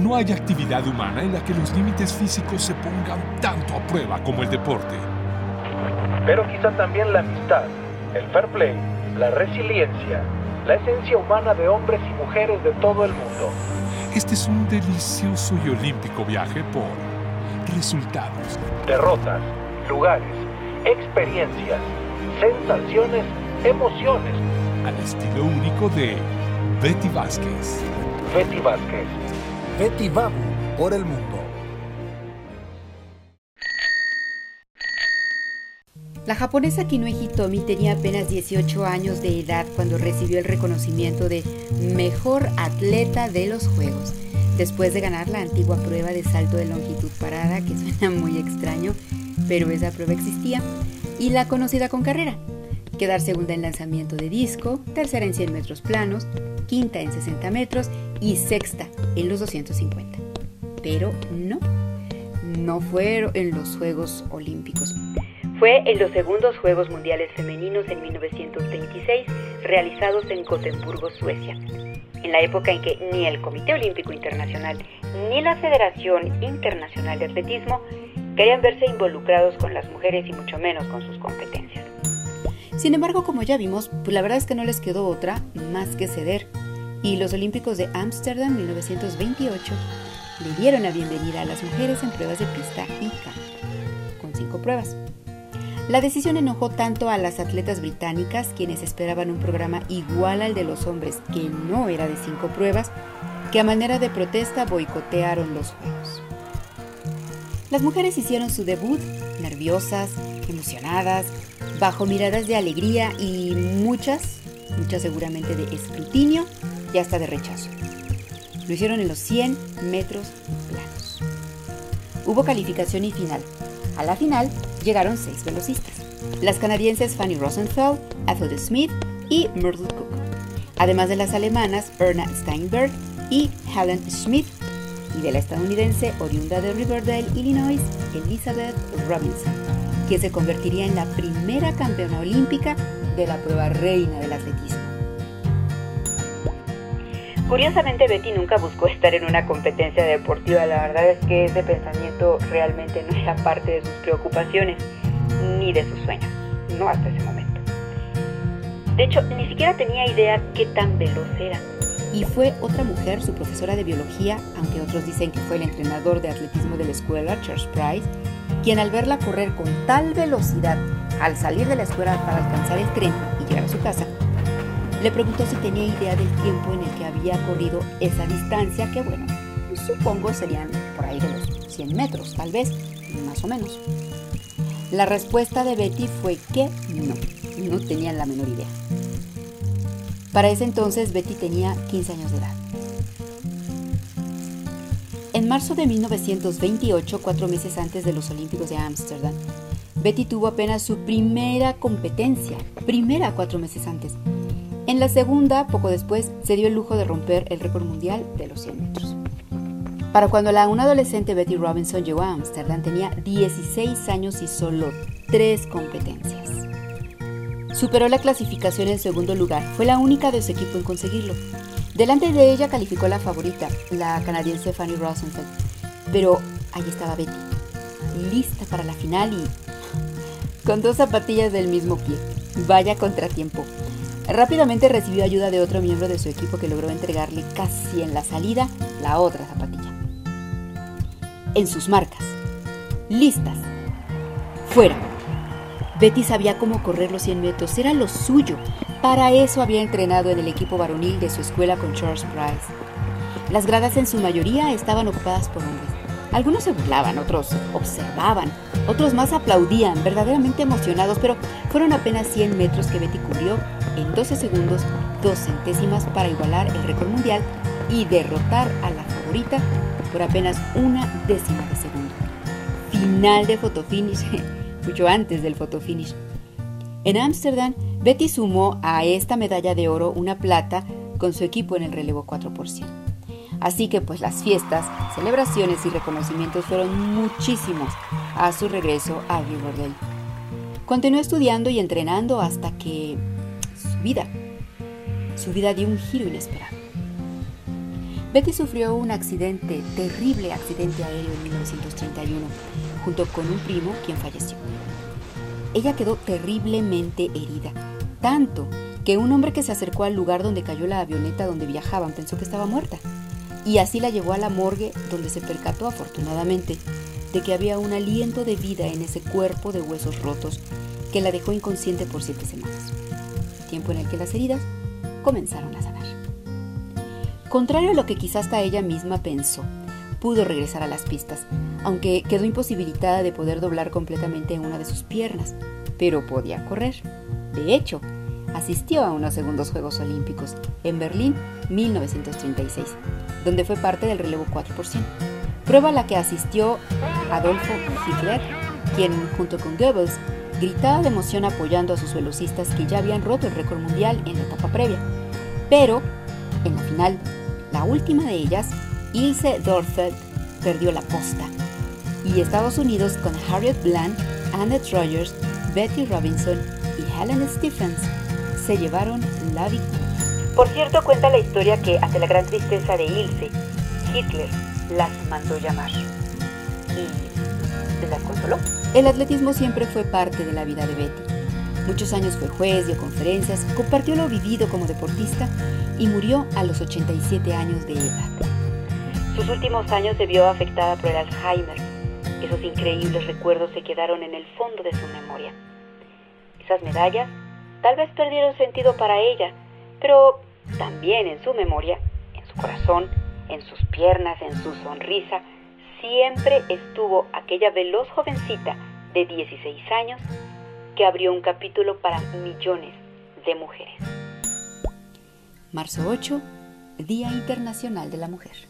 No hay actividad humana en la que los límites físicos se pongan tanto a prueba como el deporte. Pero quizá también la amistad, el fair play, la resiliencia, la esencia humana de hombres y mujeres de todo el mundo. Este es un delicioso y olímpico viaje por resultados, derrotas, lugares, experiencias, sensaciones, emociones. Al estilo único de Betty Vázquez. Betty Vázquez. Betty Babu por el mundo. La japonesa Kinoe Hitomi tenía apenas 18 años de edad cuando recibió el reconocimiento de Mejor Atleta de los Juegos, después de ganar la antigua prueba de salto de longitud parada, que suena muy extraño, pero esa prueba existía, y la conocida con carrera, quedar segunda en lanzamiento de disco, tercera en 100 metros planos, quinta en 60 metros y sexta en los 250. Pero no, no fue en los Juegos Olímpicos. Fue en los segundos Juegos Mundiales Femeninos en 1926, realizados en Gotemburgo, Suecia. En la época en que ni el Comité Olímpico Internacional ni la Federación Internacional de Atletismo querían verse involucrados con las mujeres y mucho menos con sus competencias. Sin embargo, como ya vimos, pues la verdad es que no les quedó otra más que ceder. Y los Olímpicos de Ámsterdam 1928 le dieron la bienvenida a las mujeres en pruebas de pista y campo, con cinco pruebas. La decisión enojó tanto a las atletas británicas, quienes esperaban un programa igual al de los hombres, que no era de cinco pruebas, que a manera de protesta boicotearon los Juegos. Las mujeres hicieron su debut nerviosas, emocionadas, bajo miradas de alegría y muchas, muchas seguramente de escrutinio y hasta de rechazo. Lo hicieron en los 100 metros planos. Hubo calificación y final. A la final llegaron seis velocistas, las canadienses Fanny Rosenfeld, Ethel Smith y Myrtle Cook, además de las alemanas Erna Steinberg y Helen Schmidt, y de la estadounidense oriunda de Riverdale, Illinois, Elizabeth Robinson, que se convertiría en la primera campeona olímpica de la prueba reina del atletismo. Curiosamente Betty nunca buscó estar en una competencia deportiva, la verdad es que ese pensamiento realmente no era parte de sus preocupaciones ni de sus sueños, no hasta ese momento. De hecho, ni siquiera tenía idea qué tan veloz era. Y fue otra mujer, su profesora de biología, aunque otros dicen que fue el entrenador de atletismo de la escuela, Charles Price, quien al verla correr con tal velocidad al salir de la escuela para alcanzar el tren y llegar a su casa, le preguntó si tenía idea del tiempo en el que había corrido esa distancia, que bueno, supongo serían por ahí de los 100 metros, tal vez, más o menos. La respuesta de Betty fue que no, no tenían la menor idea. Para ese entonces Betty tenía 15 años de edad. En marzo de 1928, cuatro meses antes de los Olímpicos de Ámsterdam, Betty tuvo apenas su primera competencia, primera cuatro meses antes, en la segunda, poco después, se dio el lujo de romper el récord mundial de los 100 metros. Para cuando la una adolescente Betty Robinson llegó a Ámsterdam tenía 16 años y solo 3 competencias. Superó la clasificación en segundo lugar, fue la única de su equipo en conseguirlo. Delante de ella calificó la favorita, la canadiense Fanny Rosenfeld, pero ahí estaba Betty, lista para la final y con dos zapatillas del mismo pie. Vaya contratiempo. Rápidamente recibió ayuda de otro miembro de su equipo que logró entregarle casi en la salida la otra zapatilla. En sus marcas. Listas. Fuera. Betty sabía cómo correr los 100 metros, era lo suyo. Para eso había entrenado en el equipo varonil de su escuela con Charles Price. Las gradas en su mayoría estaban ocupadas por hombres. Algunos se burlaban, otros observaban, otros más aplaudían, verdaderamente emocionados, pero fueron apenas 100 metros que Betty cubrió en 12 segundos, dos centésimas para igualar el récord mundial y derrotar a la favorita por apenas una décima de segundo. Final de fotofinish, mucho antes del fotofinish. En Ámsterdam, Betty sumó a esta medalla de oro una plata con su equipo en el relevo 4 Así que pues las fiestas, celebraciones y reconocimientos fueron muchísimos a su regreso a Riverdale. Continuó estudiando y entrenando hasta que su vida, su vida dio un giro inesperado. Betty sufrió un accidente, terrible accidente aéreo en 1931, junto con un primo quien falleció. Ella quedó terriblemente herida, tanto que un hombre que se acercó al lugar donde cayó la avioneta donde viajaban pensó que estaba muerta, y así la llevó a la morgue donde se percató afortunadamente de que había un aliento de vida en ese cuerpo de huesos rotos que la dejó inconsciente por siete semanas, tiempo en el que las heridas comenzaron a sanar. Contrario a lo que quizás hasta ella misma pensó, pudo regresar a las pistas, aunque quedó imposibilitada de poder doblar completamente una de sus piernas, pero podía correr. De hecho, asistió a unos segundos Juegos Olímpicos en Berlín 1936, donde fue parte del relevo 4%, prueba a la que asistió Adolfo Hitler, quien junto con Goebbels gritaba de emoción apoyando a sus velocistas que ya habían roto el récord mundial en la etapa previa. Pero, en la final, la última de ellas, Ilse Dorfeld, perdió la posta. Y Estados Unidos con Harriet Bland, Annette Rogers, Betty Robinson y Helen Stephens se llevaron la victoria. Por cierto, cuenta la historia que, ante la gran tristeza de Ilse, Hitler las mandó llamar. ¿Y las consoló? El atletismo siempre fue parte de la vida de Betty. Muchos años fue juez, dio conferencias, compartió lo vivido como deportista y murió a los 87 años de edad. Sus últimos años se vio afectada por el Alzheimer. Esos increíbles recuerdos se quedaron en el fondo de su memoria. Esas medallas tal vez perdieron sentido para ella, pero también en su memoria, en su corazón, en sus piernas, en su sonrisa, siempre estuvo aquella veloz jovencita de 16 años que abrió un capítulo para millones de mujeres. Marzo 8, Día Internacional de la Mujer.